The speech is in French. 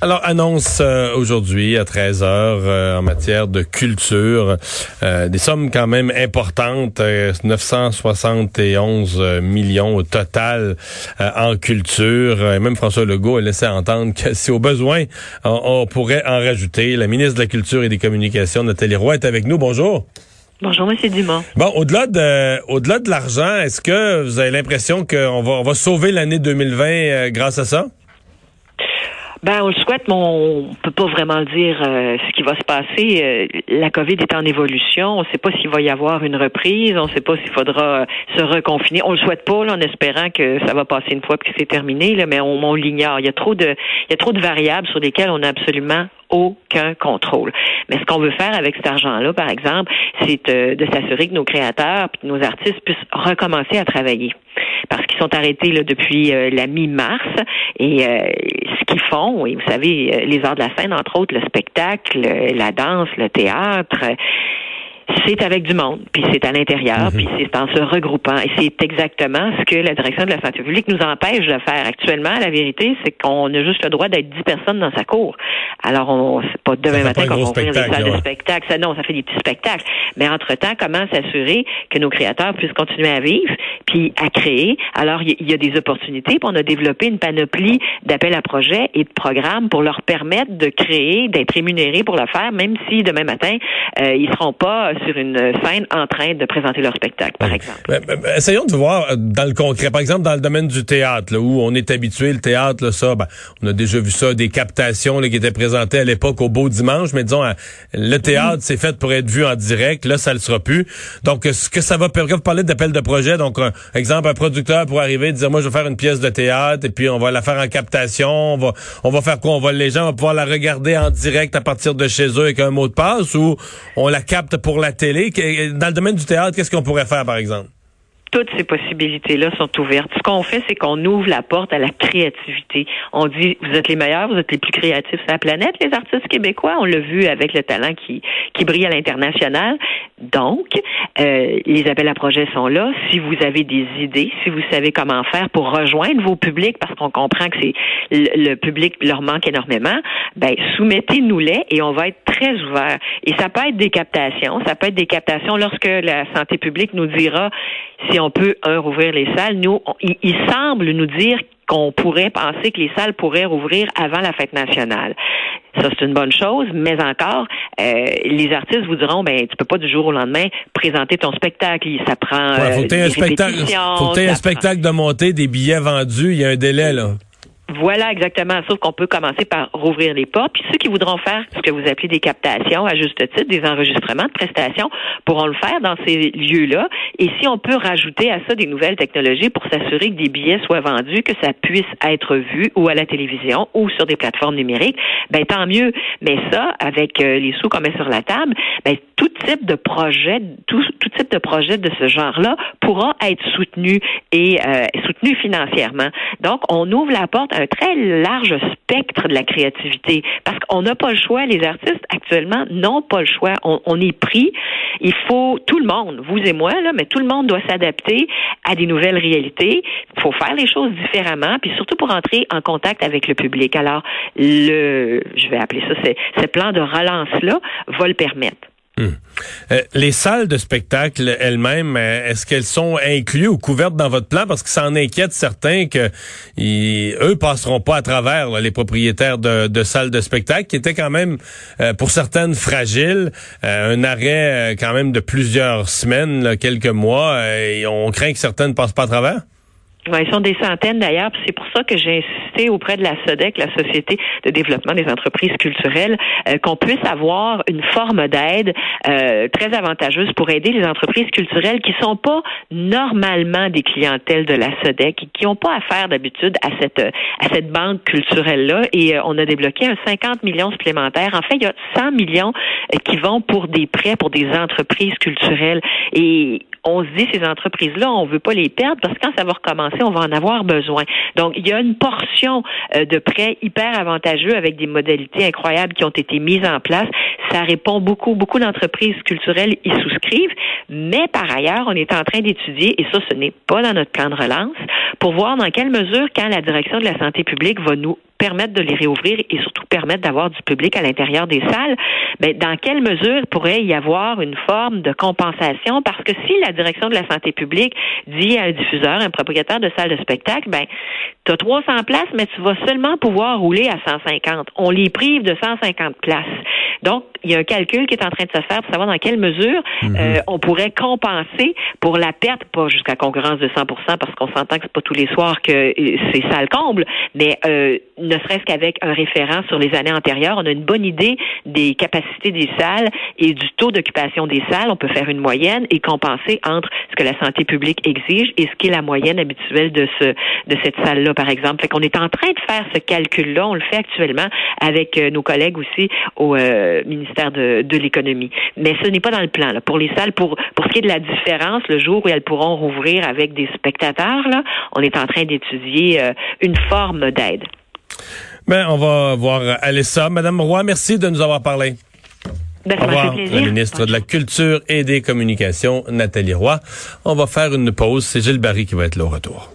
Alors, annonce euh, aujourd'hui à 13 heures euh, en matière de culture, euh, des sommes quand même importantes, 971 millions au total en culture. Et même François Legault a laissé entendre que si au besoin, on, pourrait en rajouter. La ministre de la Culture et des Communications, Nathalie Roy, est avec nous. Bonjour. Bonjour, M. Dumas. Bon, au-delà de, au-delà de l'argent, est-ce que vous avez l'impression qu'on va, on va sauver l'année 2020 grâce à ça? Ben, on le souhaite, mais on peut pas vraiment dire euh, ce qui va se passer. Euh, la COVID est en évolution. On ne sait pas s'il va y avoir une reprise. On ne sait pas s'il faudra euh, se reconfiner. On le souhaite pas, là, en espérant que ça va passer une fois que c'est terminé. Mais on, on l'ignore. Il y a trop de, il y a trop de variables sur lesquelles on n'a absolument aucun contrôle. Mais ce qu'on veut faire avec cet argent-là, par exemple, c'est de s'assurer que nos créateurs et nos artistes puissent recommencer à travailler parce qu'ils sont arrêtés là, depuis la mi-mars et qu'ils font, et vous savez, euh, les arts de la scène, entre autres, le spectacle, la danse, le théâtre, c'est avec du monde, puis c'est à l'intérieur, mhm. puis c'est en se regroupant. Et c'est exactement ce que la direction de la santé publique nous empêche de faire actuellement. La vérité, c'est qu'on a juste le droit d'être dix personnes dans sa cour. Alors, on c'est pas demain matin qu'on va ouvrir les salles de spectacle. Ça, non, ça fait des petits spectacles. Mais entre-temps, comment s'assurer que nos créateurs puissent continuer à vivre, puis à créer? Alors, il y, a des opportunités, puis on a développé une panoplie d'appels à projets et de programmes pour leur permettre de créer, d'être rémunérés pour le faire, même si demain matin, euh, ils seront pas sur une scène en train de présenter leur spectacle, par exemple. essayons de voir euh, dans le concret. Par exemple, dans le domaine du théâtre, où on est habitué, le théâtre, ça, ben, on a déjà vu ça, des captations qui étaient présentées à l'époque au Beau Dimanche, mais disons, euh, le théâtre, c'est fait pour être vu en direct. Là, ça ne le sera plus. Donc, ce que ça va permettre, vous parlez d'appel de projet, donc, un, exemple, un producteur pour arriver et dire, moi, je vais faire une pièce de théâtre, et puis on va la faire en captation, on va, on va faire quoi? On va, les gens vont pouvoir la regarder en direct à partir de chez eux avec un mot de passe, ou on la capte pour la télé. Dans le domaine du théâtre, qu'est-ce qu'on pourrait faire, par exemple? toutes ces possibilités-là sont ouvertes. Ce qu'on fait, c'est qu'on ouvre la porte à la créativité. On dit, vous êtes les meilleurs, vous êtes les plus créatifs sur la planète, les artistes québécois. On l'a vu avec le talent qui, qui brille à l'international. Donc, euh, les appels à projets sont là. Si vous avez des idées, si vous savez comment faire pour rejoindre vos publics, parce qu'on comprend que c'est le, public leur manque énormément, ben soumettez-nous-les et on va être très ouvert. Et ça peut être des captations, ça peut être des captations lorsque la santé publique nous dira si on peut, un, rouvrir les salles. Nous, il, semble nous dire qu'on pourrait penser que les salles pourraient rouvrir avant la fête nationale. Ça, c'est une bonne chose, mais encore, euh, les artistes vous diront, ben, tu peux pas du jour au lendemain présenter ton spectacle. Ça prend. Ouais, faut euh, un spectacle. Faut un spectacle de montée, des billets vendus. Il y a un délai, là. Voilà exactement. Sauf qu'on peut commencer par rouvrir les portes. Puis ceux qui voudront faire ce que vous appelez des captations, à juste titre, des enregistrements de prestations, pourront le faire dans ces lieux-là. Et si on peut rajouter à ça des nouvelles technologies pour s'assurer que des billets soient vendus, que ça puisse être vu ou à la télévision ou sur des plateformes numériques, ben tant mieux. Mais ça, avec euh, les sous qu'on met sur la table, ben tout type de projet, tout, tout type de projet de ce genre-là pourra être soutenu et euh, soutenu financièrement. Donc, on ouvre la porte un très large spectre de la créativité parce qu'on n'a pas le choix. Les artistes actuellement n'ont pas le choix. On, est pris. Il faut tout le monde, vous et moi là, mais tout le monde doit s'adapter à des nouvelles réalités. Il faut faire les choses différemment, puis surtout pour entrer en contact avec le public. Alors le, je vais appeler ça, ce plan de relance là va le permettre. Euh, les salles de spectacle elles-mêmes, euh, est-ce qu'elles sont incluses ou couvertes dans votre plan? Parce que ça en inquiète certains que eux passeront pas à travers les propriétaires de, salles de spectacle, qui étaient quand même, euh, pour certaines, fragiles. un arrêt quand même de plusieurs semaines, quelques mois. et on craint que certaines ne passent pas à travers? Ils sont des centaines d'ailleurs. C'est pour ça que j'ai insisté auprès de la SODEC, la Société de développement des entreprises culturelles, euh, qu'on puisse avoir une forme d'aide euh, très avantageuse pour aider les entreprises culturelles qui sont pas normalement des clientèles de la SODEC et qui n'ont pas affaire d'habitude à cette à cette banque culturelle là. Et euh, on a débloqué un 50 millions supplémentaires. En fait, il y a 100 millions qui vont pour des prêts pour des entreprises culturelles. Et on se dit ces entreprises-là, on veut pas les perdre parce que quand ça va recommencer, on va en avoir besoin. Donc, il y a une portion euh, de prêts hyper avantageux avec des modalités incroyables qui ont été mises en place. Ça répond beaucoup, beaucoup d'entreprises culturelles y souscrivent, mais par ailleurs, on est en train d'étudier, et ça, ce n'est pas dans notre plan de relance, pour voir dans quelle mesure, quand la direction de la santé publique va nous permettre de les réouvrir et surtout permettre d'avoir du public à l'intérieur des salles, ben, dans quelle mesure pourrait y avoir une forme de compensation? Parce que si la direction de la santé publique dit à un diffuseur, un propriétaire de salle de spectacle, ben, tu as 300 places, mais tu vas seulement pouvoir rouler à 150. On les prive de 150 places. Donc, il y a un calcul qui est en train de se faire pour savoir dans quelle mesure mhm. euh, on pourrait compenser pour la perte, pas jusqu'à concurrence de 100% parce qu'on s'entend que c'est pas tous les soirs que euh, c'est ça le comble, mais euh, ne serait-ce qu'avec un référent sur les années antérieures, on a une bonne idée des capacités des salles et du taux d'occupation des salles. On peut faire une moyenne et compenser entre ce que la santé publique exige et ce qui est la moyenne habituelle de ce de cette salle-là, par exemple. Fait qu'on est en train de faire ce calcul-là. On le fait actuellement avec nos collègues aussi au ministère de, de l'économie. Mais ce n'est pas dans le plan. Là. Pour les salles, pour, pour ce qui est de la différence, le jour où elles pourront rouvrir avec des spectateurs, là, on est en train d'étudier euh, une forme d'aide. Ben, on va voir aller ça. Madame Roy, merci de nous avoir parlé. Ben, Au revoir, la ministre de la Culture et des Communications, Nathalie Roy. On va faire une pause. C'est Gilles Barry qui va être là au retour.